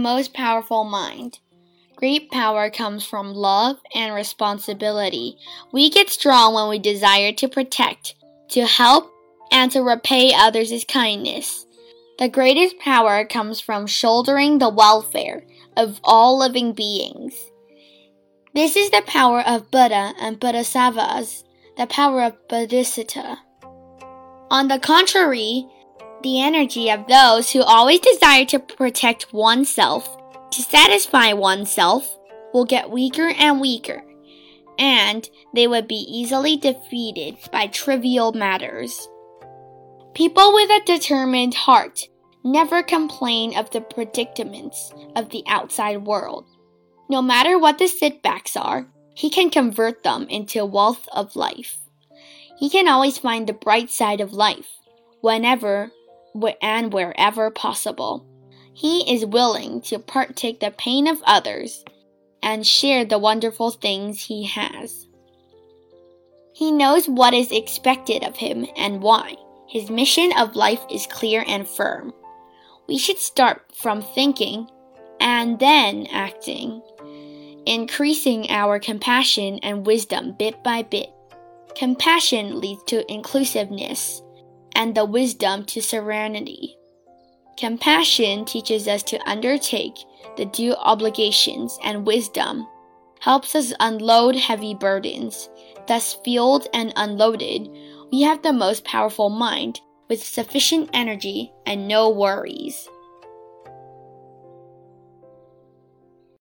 most powerful mind. Great power comes from love and responsibility. We get strong when we desire to protect, to help, and to repay others' kindness. The greatest power comes from shouldering the welfare of all living beings. This is the power of Buddha and Bodhisattvas, the power of Bodhisattva. On the contrary, the energy of those who always desire to protect oneself, to satisfy oneself, will get weaker and weaker, and they would be easily defeated by trivial matters. People with a determined heart never complain of the predicaments of the outside world. No matter what the setbacks are, he can convert them into wealth of life. He can always find the bright side of life, whenever and wherever possible. He is willing to partake the pain of others and share the wonderful things he has. He knows what is expected of him and why. His mission of life is clear and firm. We should start from thinking and then acting, increasing our compassion and wisdom bit by bit. Compassion leads to inclusiveness, and the wisdom to serenity. Compassion teaches us to undertake the due obligations, and wisdom helps us unload heavy burdens. Thus, fueled and unloaded, we have the most powerful mind with sufficient energy and no worries.